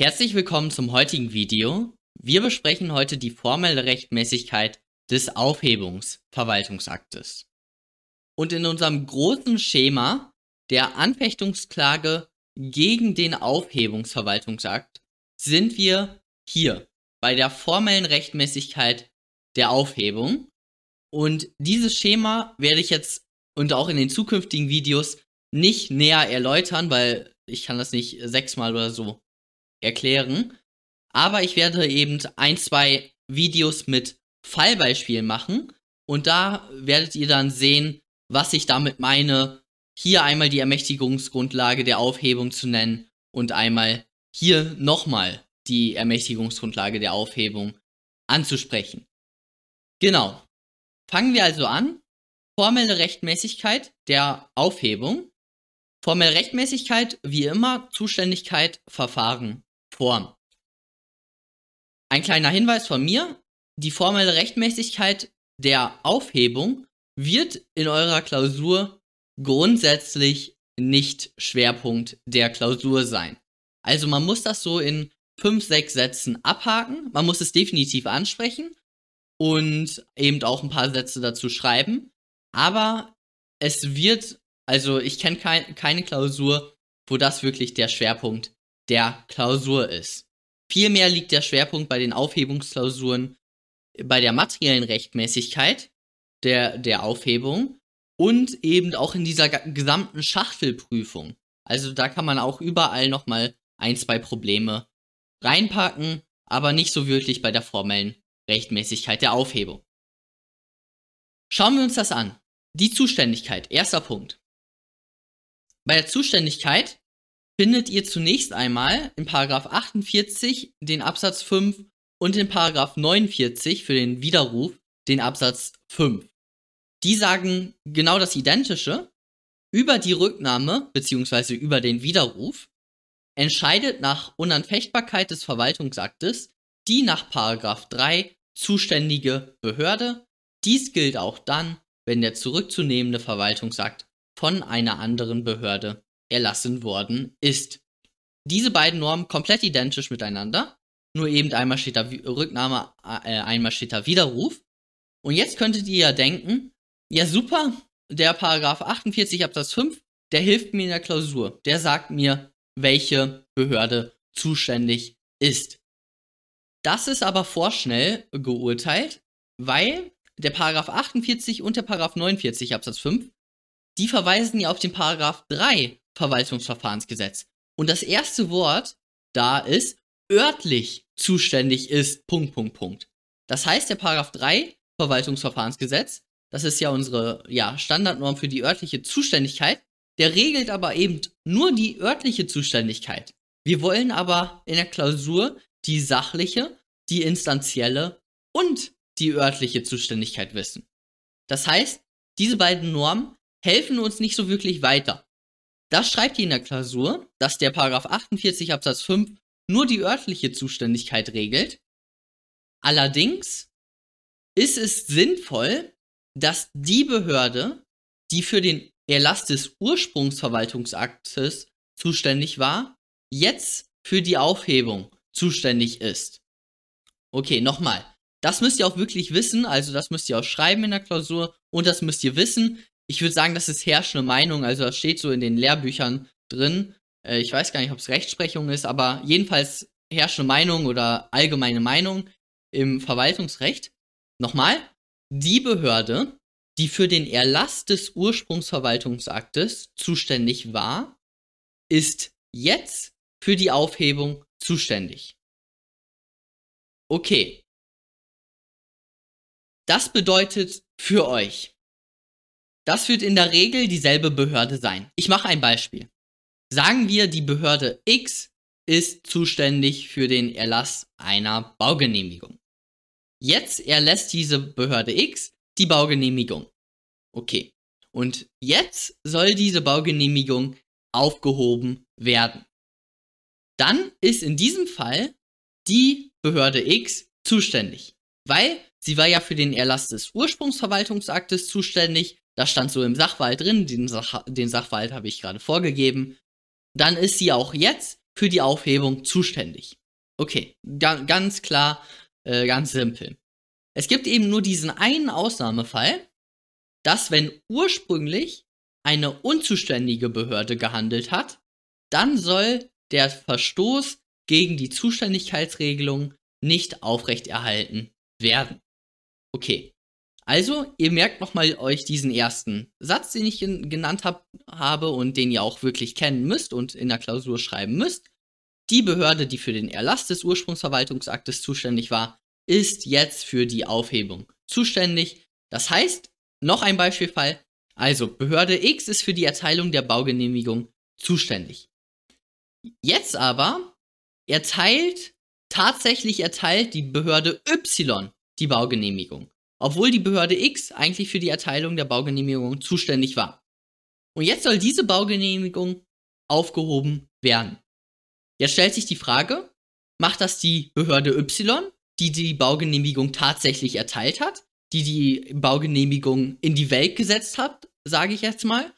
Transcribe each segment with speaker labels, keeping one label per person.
Speaker 1: Herzlich willkommen zum heutigen Video. Wir besprechen heute die formelle Rechtmäßigkeit des Aufhebungsverwaltungsaktes. Und in unserem großen Schema der Anfechtungsklage gegen den Aufhebungsverwaltungsakt sind wir hier bei der formellen Rechtmäßigkeit der Aufhebung. Und dieses Schema werde ich jetzt und auch in den zukünftigen Videos nicht näher erläutern, weil ich kann das nicht sechsmal oder so erklären. Aber ich werde eben ein, zwei Videos mit Fallbeispielen machen und da werdet ihr dann sehen, was ich damit meine, hier einmal die Ermächtigungsgrundlage der Aufhebung zu nennen und einmal hier nochmal die Ermächtigungsgrundlage der Aufhebung anzusprechen. Genau. Fangen wir also an. Formelle Rechtmäßigkeit der Aufhebung. Formelle Rechtmäßigkeit, wie immer, Zuständigkeit, Verfahren, Form. Ein kleiner Hinweis von mir. Die formelle Rechtmäßigkeit der Aufhebung wird in eurer Klausur grundsätzlich nicht Schwerpunkt der Klausur sein. Also man muss das so in fünf, sechs Sätzen abhaken. Man muss es definitiv ansprechen und eben auch ein paar Sätze dazu schreiben. Aber es wird, also ich kenne kein, keine Klausur, wo das wirklich der Schwerpunkt der Klausur ist. Vielmehr liegt der Schwerpunkt bei den Aufhebungsklausuren bei der materiellen Rechtmäßigkeit der, der Aufhebung und eben auch in dieser gesamten Schachtelprüfung. Also da kann man auch überall nochmal ein, zwei Probleme reinpacken, aber nicht so wirklich bei der formellen Rechtmäßigkeit der Aufhebung. Schauen wir uns das an. Die Zuständigkeit, erster Punkt. Bei der Zuständigkeit findet ihr zunächst einmal in Paragraph 48 den Absatz 5 und in Paragraph 49 für den Widerruf den Absatz 5. Die sagen genau das Identische. Über die Rücknahme bzw. über den Widerruf entscheidet nach Unanfechtbarkeit des Verwaltungsaktes die nach Paragraph 3 zuständige Behörde. Dies gilt auch dann, wenn der zurückzunehmende Verwaltungsakt von einer anderen Behörde erlassen worden ist. Diese beiden Normen komplett identisch miteinander, nur eben einmal steht da Rücknahme, äh, einmal steht da Widerruf. Und jetzt könntet ihr ja denken, ja super, der Paragraph 48 Absatz 5, der hilft mir in der Klausur. Der sagt mir, welche Behörde zuständig ist. Das ist aber vorschnell geurteilt, weil der Paragraph 48 und der Paragraph 49 Absatz 5, die verweisen ja auf den Paragraph 3 Verwaltungsverfahrensgesetz. Und das erste Wort da ist örtlich zuständig ist, Punkt, Punkt, Punkt. Das heißt, der Paragraph 3 Verwaltungsverfahrensgesetz, das ist ja unsere ja, Standardnorm für die örtliche Zuständigkeit, der regelt aber eben nur die örtliche Zuständigkeit. Wir wollen aber in der Klausur die sachliche, die instanzielle und die örtliche Zuständigkeit wissen. Das heißt, diese beiden Normen helfen uns nicht so wirklich weiter. Das schreibt ihr in der Klausur, dass der Paragraph 48 Absatz 5 nur die örtliche Zuständigkeit regelt. Allerdings ist es sinnvoll, dass die Behörde, die für den Erlass des Ursprungsverwaltungsaktes zuständig war, jetzt für die Aufhebung zuständig ist. Okay, nochmal. Das müsst ihr auch wirklich wissen, also das müsst ihr auch schreiben in der Klausur und das müsst ihr wissen, ich würde sagen, das ist herrschende Meinung, also das steht so in den Lehrbüchern drin. Äh, ich weiß gar nicht, ob es Rechtsprechung ist, aber jedenfalls herrschende Meinung oder allgemeine Meinung im Verwaltungsrecht. Nochmal, die Behörde, die für den Erlass des Ursprungsverwaltungsaktes zuständig war, ist jetzt für die Aufhebung zuständig. Okay. Das bedeutet für euch, das wird in der Regel dieselbe Behörde sein. Ich mache ein Beispiel. Sagen wir, die Behörde X ist zuständig für den Erlass einer Baugenehmigung. Jetzt erlässt diese Behörde X die Baugenehmigung. Okay. Und jetzt soll diese Baugenehmigung aufgehoben werden. Dann ist in diesem Fall die Behörde X zuständig, weil sie war ja für den Erlass des Ursprungsverwaltungsaktes zuständig das stand so im Sachverhalt drin, den, Sach den Sachverhalt habe ich gerade vorgegeben. Dann ist sie auch jetzt für die Aufhebung zuständig. Okay, ga ganz klar, äh, ganz simpel. Es gibt eben nur diesen einen Ausnahmefall, dass wenn ursprünglich eine unzuständige Behörde gehandelt hat, dann soll der Verstoß gegen die Zuständigkeitsregelung nicht aufrechterhalten werden. Okay. Also, ihr merkt nochmal euch diesen ersten Satz, den ich genannt hab, habe und den ihr auch wirklich kennen müsst und in der Klausur schreiben müsst. Die Behörde, die für den Erlass des Ursprungsverwaltungsaktes zuständig war, ist jetzt für die Aufhebung zuständig. Das heißt, noch ein Beispielfall. Also, Behörde X ist für die Erteilung der Baugenehmigung zuständig. Jetzt aber erteilt, tatsächlich erteilt die Behörde Y die Baugenehmigung, obwohl die Behörde X eigentlich für die Erteilung der Baugenehmigung zuständig war. Und jetzt soll diese Baugenehmigung aufgehoben werden. Jetzt stellt sich die Frage, macht das die Behörde Y, die die Baugenehmigung tatsächlich erteilt hat, die die Baugenehmigung in die Welt gesetzt hat, sage ich jetzt mal,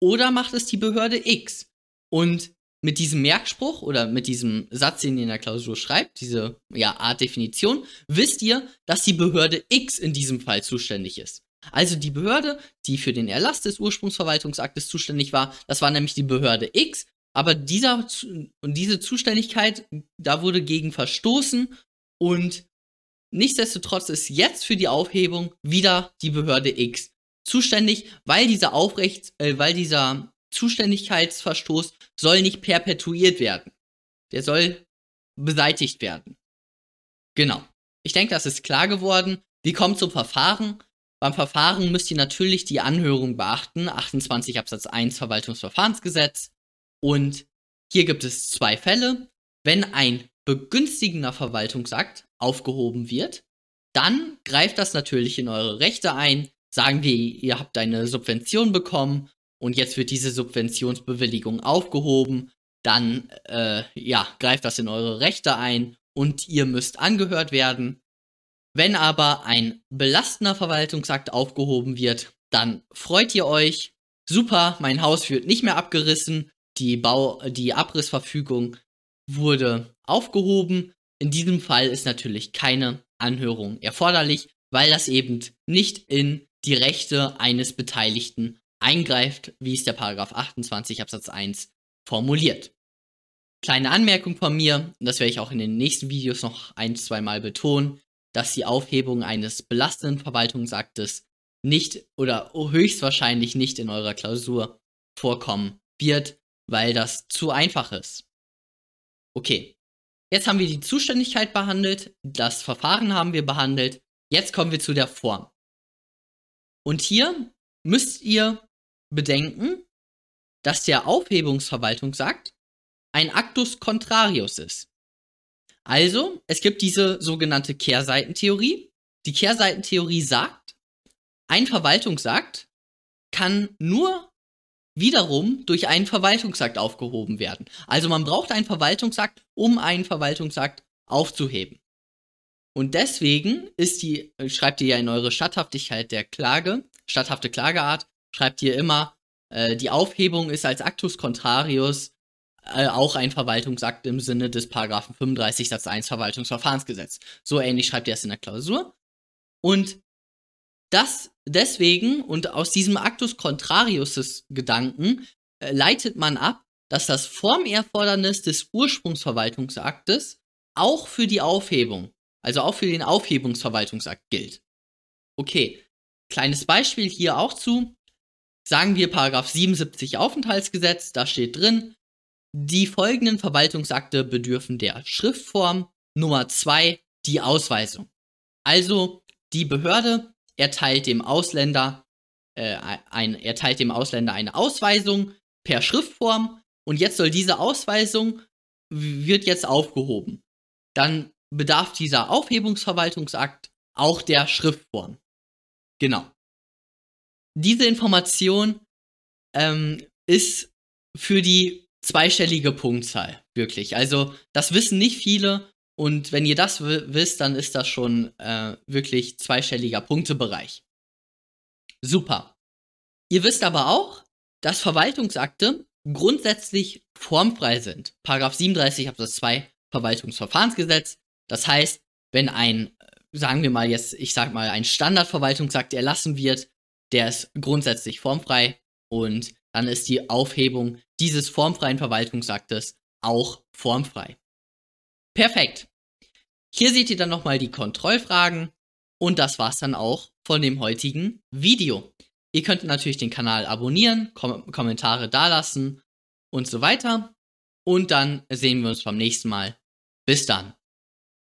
Speaker 1: oder macht es die Behörde X? Und mit diesem Merkspruch oder mit diesem Satz, den ihr in der Klausur schreibt, diese ja, Art Definition, wisst ihr, dass die Behörde X in diesem Fall zuständig ist. Also die Behörde, die für den Erlass des Ursprungsverwaltungsaktes zuständig war, das war nämlich die Behörde X, aber dieser diese Zuständigkeit, da wurde gegen verstoßen und nichtsdestotrotz ist jetzt für die Aufhebung wieder die Behörde X zuständig, weil dieser Aufrecht, äh, weil dieser Zuständigkeitsverstoß soll nicht perpetuiert werden. Der soll beseitigt werden. Genau. Ich denke, das ist klar geworden. Wie kommt zum Verfahren? Beim Verfahren müsst ihr natürlich die Anhörung beachten, 28 Absatz 1 Verwaltungsverfahrensgesetz. Und hier gibt es zwei Fälle. Wenn ein begünstigender Verwaltungsakt aufgehoben wird, dann greift das natürlich in eure Rechte ein. Sagen wir, ihr habt eine Subvention bekommen und jetzt wird diese Subventionsbewilligung aufgehoben, dann äh, ja, greift das in eure Rechte ein und ihr müsst angehört werden. Wenn aber ein belastender Verwaltungsakt aufgehoben wird, dann freut ihr euch. Super, mein Haus wird nicht mehr abgerissen. Die Bau, die Abrissverfügung wurde aufgehoben. In diesem Fall ist natürlich keine Anhörung erforderlich, weil das eben nicht in die Rechte eines Beteiligten eingreift, wie es der Paragraph 28 Absatz 1 formuliert. Kleine Anmerkung von mir, und das werde ich auch in den nächsten Videos noch ein, zwei Mal betonen, dass die Aufhebung eines belastenden Verwaltungsaktes nicht oder höchstwahrscheinlich nicht in eurer Klausur vorkommen wird, weil das zu einfach ist. Okay, jetzt haben wir die Zuständigkeit behandelt, das Verfahren haben wir behandelt, jetzt kommen wir zu der Form. Und hier müsst ihr bedenken, dass der Aufhebungsverwaltungsakt ein Actus Contrarius ist. Also, es gibt diese sogenannte Kehrseitentheorie. Die Kehrseitentheorie sagt, ein Verwaltungsakt kann nur wiederum durch einen Verwaltungsakt aufgehoben werden. Also man braucht einen Verwaltungsakt, um einen Verwaltungsakt aufzuheben. Und deswegen ist die, schreibt ihr ja in eure Statthaftigkeit der Klage, statthafte Klageart, schreibt ihr immer, äh, die Aufhebung ist als Actus Contrarius äh, auch ein Verwaltungsakt im Sinne des Paragraphen 35 Satz 1 Verwaltungsverfahrensgesetz. So ähnlich schreibt ihr es in der Klausur. Und das deswegen und aus diesem Actus Contrarius Gedanken äh, leitet man ab, dass das Formerfordernis des Ursprungsverwaltungsaktes auch für die Aufhebung, also auch für den Aufhebungsverwaltungsakt gilt. Okay, kleines Beispiel hier auch zu. Sagen wir Paragraph 77 Aufenthaltsgesetz, da steht drin, die folgenden Verwaltungsakte bedürfen der Schriftform. Nummer 2 die Ausweisung. Also die Behörde erteilt dem Ausländer äh, ein, erteilt dem Ausländer eine Ausweisung per Schriftform und jetzt soll diese Ausweisung wird jetzt aufgehoben. Dann bedarf dieser Aufhebungsverwaltungsakt auch der Schriftform. Genau diese Information ähm, ist für die zweistellige Punktzahl, wirklich. Also das wissen nicht viele und wenn ihr das wisst, dann ist das schon äh, wirklich zweistelliger Punktebereich. Super. Ihr wisst aber auch, dass Verwaltungsakte grundsätzlich formfrei sind. Paragraph 37 Absatz 2 Verwaltungsverfahrensgesetz. Das heißt, wenn ein, sagen wir mal jetzt, ich sag mal, ein Standardverwaltungsakt erlassen wird, der ist grundsätzlich formfrei und dann ist die Aufhebung dieses formfreien Verwaltungsaktes auch formfrei. Perfekt. Hier seht ihr dann nochmal die Kontrollfragen und das war's dann auch von dem heutigen Video. Ihr könnt natürlich den Kanal abonnieren, Kom Kommentare dalassen und so weiter. Und dann sehen wir uns beim nächsten Mal. Bis dann.